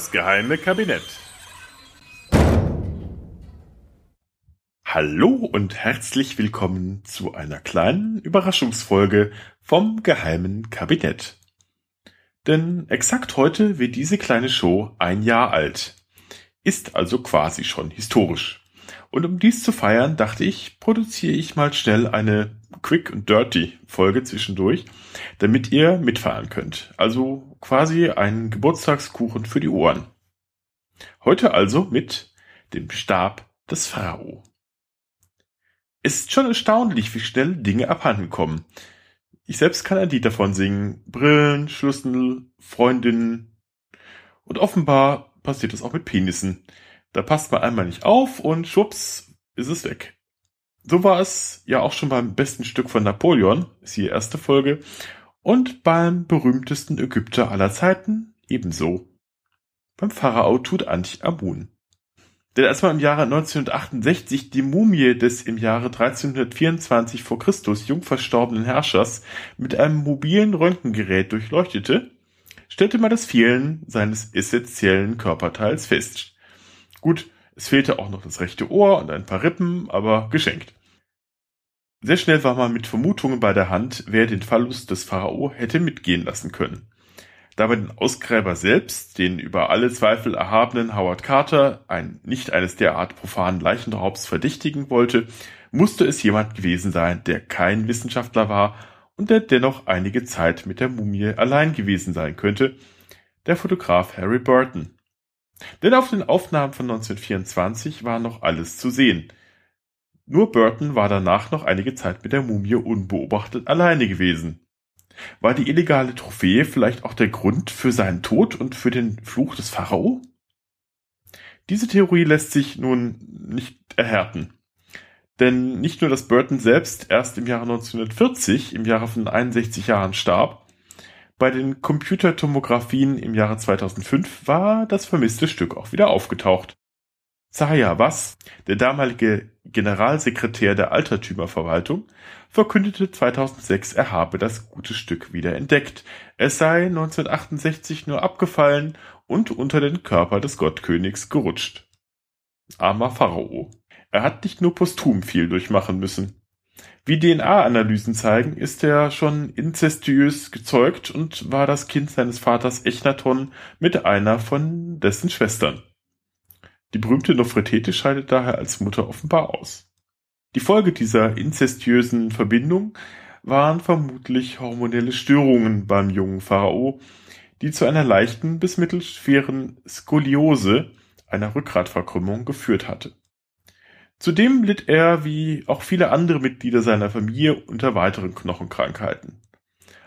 Das geheime Kabinett. Hallo und herzlich willkommen zu einer kleinen Überraschungsfolge vom geheimen Kabinett. Denn exakt heute wird diese kleine Show ein Jahr alt. Ist also quasi schon historisch. Und um dies zu feiern, dachte ich, produziere ich mal schnell eine Quick and Dirty Folge zwischendurch, damit ihr mitfahren könnt. Also quasi ein Geburtstagskuchen für die Ohren. Heute also mit dem Stab des Pharao. Es ist schon erstaunlich, wie schnell Dinge abhanden kommen. Ich selbst kann ein Lied davon singen. Brillen, Schlüssel, Freundinnen. Und offenbar passiert das auch mit Penissen. Da passt man einmal nicht auf und schwupps ist es weg. So war es ja auch schon beim besten Stück von Napoleon, ist die erste Folge, und beim berühmtesten Ägypter aller Zeiten ebenso. Beim Pharao Tutanchamun. Denn als man im Jahre 1968 die Mumie des im Jahre 1324 vor Christus jung verstorbenen Herrschers mit einem mobilen Röntgengerät durchleuchtete, stellte man das Fehlen seines essentiellen Körperteils fest. Gut, es fehlte auch noch das rechte Ohr und ein paar Rippen, aber geschenkt. Sehr schnell war man mit Vermutungen bei der Hand, wer den Verlust des Pharao hätte mitgehen lassen können. Da man den Ausgräber selbst, den über alle Zweifel erhabenen Howard Carter, ein, nicht eines derart profanen Leichenraubs verdächtigen wollte, musste es jemand gewesen sein, der kein Wissenschaftler war und der dennoch einige Zeit mit der Mumie allein gewesen sein könnte, der Fotograf Harry Burton. Denn auf den Aufnahmen von 1924 war noch alles zu sehen – nur Burton war danach noch einige Zeit mit der Mumie unbeobachtet alleine gewesen. War die illegale Trophäe vielleicht auch der Grund für seinen Tod und für den Fluch des Pharao? Diese Theorie lässt sich nun nicht erhärten. Denn nicht nur, dass Burton selbst erst im Jahre 1940, im Jahre von 61 Jahren starb, bei den Computertomographien im Jahre 2005 war das vermisste Stück auch wieder aufgetaucht. Zaja Was, der damalige Generalsekretär der Altertümerverwaltung, verkündete 2006, er habe das gute Stück wieder entdeckt. Es sei 1968 nur abgefallen und unter den Körper des Gottkönigs gerutscht. Armer Pharao. Er hat nicht nur posthum viel durchmachen müssen. Wie DNA-Analysen zeigen, ist er schon inzestiös gezeugt und war das Kind seines Vaters Echnaton mit einer von dessen Schwestern. Die berühmte Nofretete scheidet daher als Mutter offenbar aus. Die Folge dieser inzestiösen Verbindung waren vermutlich hormonelle Störungen beim jungen Pharao, die zu einer leichten bis mittelschweren Skoliose, einer Rückgratverkrümmung, geführt hatte. Zudem litt er, wie auch viele andere Mitglieder seiner Familie, unter weiteren Knochenkrankheiten.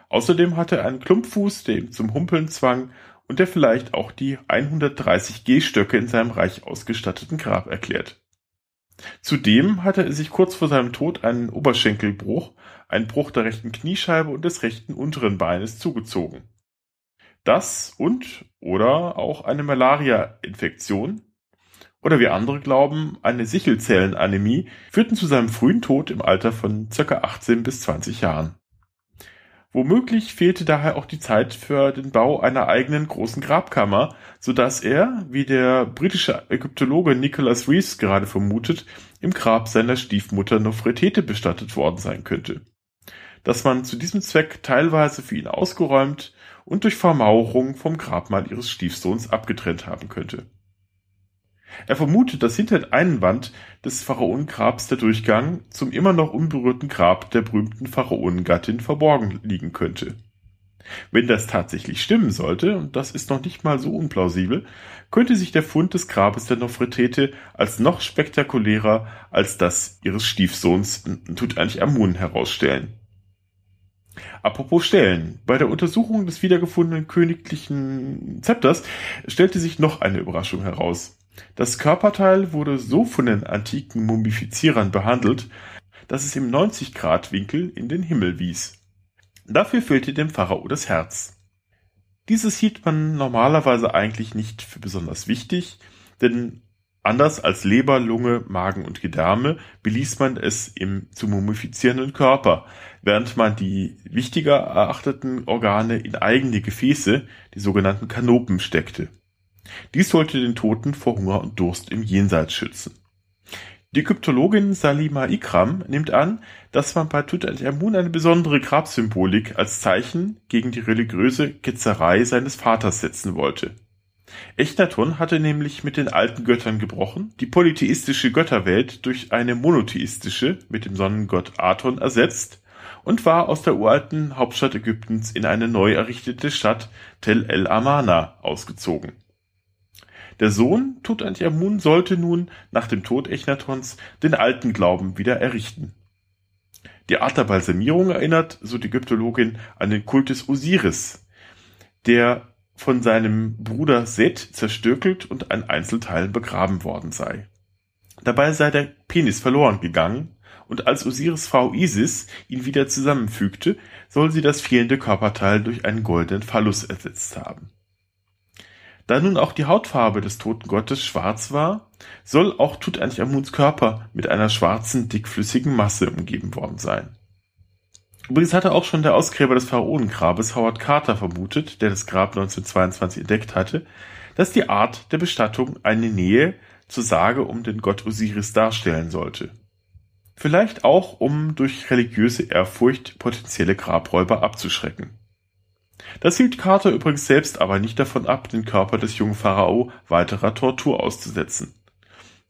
Außerdem hatte er einen Klumpfuß, der ihm zum Humpeln zwang und der vielleicht auch die 130 Gehstöcke in seinem reich ausgestatteten Grab erklärt. Zudem hatte er sich kurz vor seinem Tod einen Oberschenkelbruch, einen Bruch der rechten Kniescheibe und des rechten unteren Beines zugezogen. Das und oder auch eine Malaria-Infektion oder wie andere glauben, eine Sichelzellenanämie führten zu seinem frühen Tod im Alter von ca. 18 bis 20 Jahren. Womöglich fehlte daher auch die Zeit für den Bau einer eigenen großen Grabkammer, so dass er, wie der britische Ägyptologe Nicholas Reeves gerade vermutet, im Grab seiner Stiefmutter Nofretete bestattet worden sein könnte. Dass man zu diesem Zweck teilweise für ihn ausgeräumt und durch Vermauerung vom Grabmal ihres Stiefsohns abgetrennt haben könnte. Er vermutet, dass hinter der Einwand des Pharaonengrabs der Durchgang zum immer noch unberührten Grab der berühmten Pharaonengattin verborgen liegen könnte. Wenn das tatsächlich stimmen sollte, und das ist noch nicht mal so unplausibel, könnte sich der Fund des Grabes der Nofretete als noch spektakulärer als das ihres Stiefsohns Tutanchamun herausstellen. Apropos Stellen. Bei der Untersuchung des wiedergefundenen königlichen Zepters stellte sich noch eine Überraschung heraus. Das Körperteil wurde so von den antiken Mumifizierern behandelt, dass es im 90-Grad-Winkel in den Himmel wies. Dafür fehlte dem Pharao das Herz. Dieses hielt man normalerweise eigentlich nicht für besonders wichtig, denn anders als Leber, Lunge, Magen und Gedärme beließ man es im zu mumifizierenden Körper, während man die wichtiger erachteten Organe in eigene Gefäße, die sogenannten Kanopen, steckte. Dies sollte den Toten vor Hunger und Durst im Jenseits schützen. Die Ägyptologin Salima Ikram nimmt an, dass man bei Tutanchamun eine besondere Grabsymbolik als Zeichen gegen die religiöse Ketzerei seines Vaters setzen wollte. Echnaton hatte nämlich mit den alten Göttern gebrochen, die polytheistische Götterwelt durch eine monotheistische mit dem Sonnengott Aton ersetzt und war aus der uralten Hauptstadt Ägyptens in eine neu errichtete Stadt Tel el Amarna ausgezogen der Sohn Tutanchamun sollte nun nach dem Tod Echnatons den alten Glauben wieder errichten. Die Art der Balsamierung erinnert, so die Ägyptologin, an den Kult des Osiris, der von seinem Bruder Set zerstückelt und an Einzelteilen begraben worden sei. Dabei sei der Penis verloren gegangen, und als Osiris Frau Isis ihn wieder zusammenfügte, soll sie das fehlende Körperteil durch einen goldenen Phallus ersetzt haben. Da nun auch die Hautfarbe des toten Gottes schwarz war, soll auch Tutanchamuns Körper mit einer schwarzen, dickflüssigen Masse umgeben worden sein. Übrigens hatte auch schon der Ausgräber des Pharaonengrabes Howard Carter vermutet, der das Grab 1922 entdeckt hatte, dass die Art der Bestattung eine Nähe zur Sage um den Gott Osiris darstellen sollte. Vielleicht auch, um durch religiöse Ehrfurcht potenzielle Grabräuber abzuschrecken. Das hielt Carter übrigens selbst aber nicht davon ab, den Körper des jungen Pharao weiterer Tortur auszusetzen.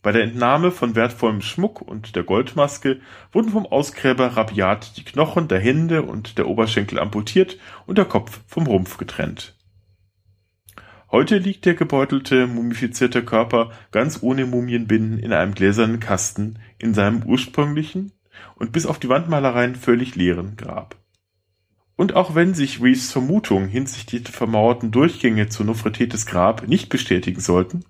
Bei der Entnahme von wertvollem Schmuck und der Goldmaske wurden vom Ausgräber rabiat die Knochen der Hände und der Oberschenkel amputiert und der Kopf vom Rumpf getrennt. Heute liegt der gebeutelte, mumifizierte Körper ganz ohne Mumienbinden in einem gläsernen Kasten in seinem ursprünglichen und bis auf die Wandmalereien völlig leeren Grab. Und auch wenn sich Reeves Vermutungen hinsichtlich der vermauerten Durchgänge zu Nofretetes Grab nicht bestätigen sollten,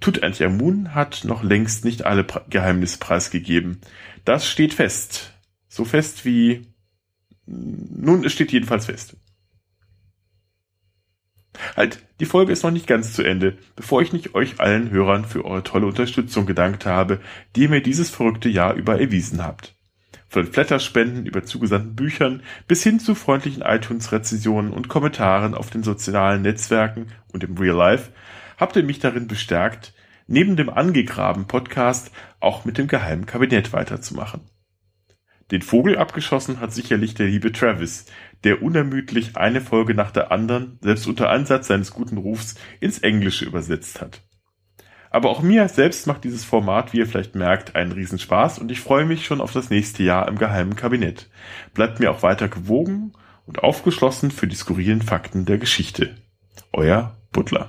Tutanchamun hat noch längst nicht alle Geheimnisse preisgegeben. Das steht fest. So fest wie... Nun, es steht jedenfalls fest. Halt, die Folge ist noch nicht ganz zu Ende, bevor ich nicht euch allen Hörern für eure tolle Unterstützung gedankt habe, die ihr mir dieses verrückte Jahr über erwiesen habt von Flatterspenden über zugesandten Büchern bis hin zu freundlichen iTunes-Rezensionen und Kommentaren auf den sozialen Netzwerken und im Real Life, habt ihr mich darin bestärkt, neben dem angegraben Podcast auch mit dem geheimen Kabinett weiterzumachen. Den Vogel abgeschossen hat sicherlich der liebe Travis, der unermüdlich eine Folge nach der anderen, selbst unter Ansatz seines guten Rufs, ins Englische übersetzt hat. Aber auch mir selbst macht dieses Format, wie ihr vielleicht merkt, einen Riesenspaß und ich freue mich schon auf das nächste Jahr im geheimen Kabinett. Bleibt mir auch weiter gewogen und aufgeschlossen für die skurrilen Fakten der Geschichte. Euer Butler.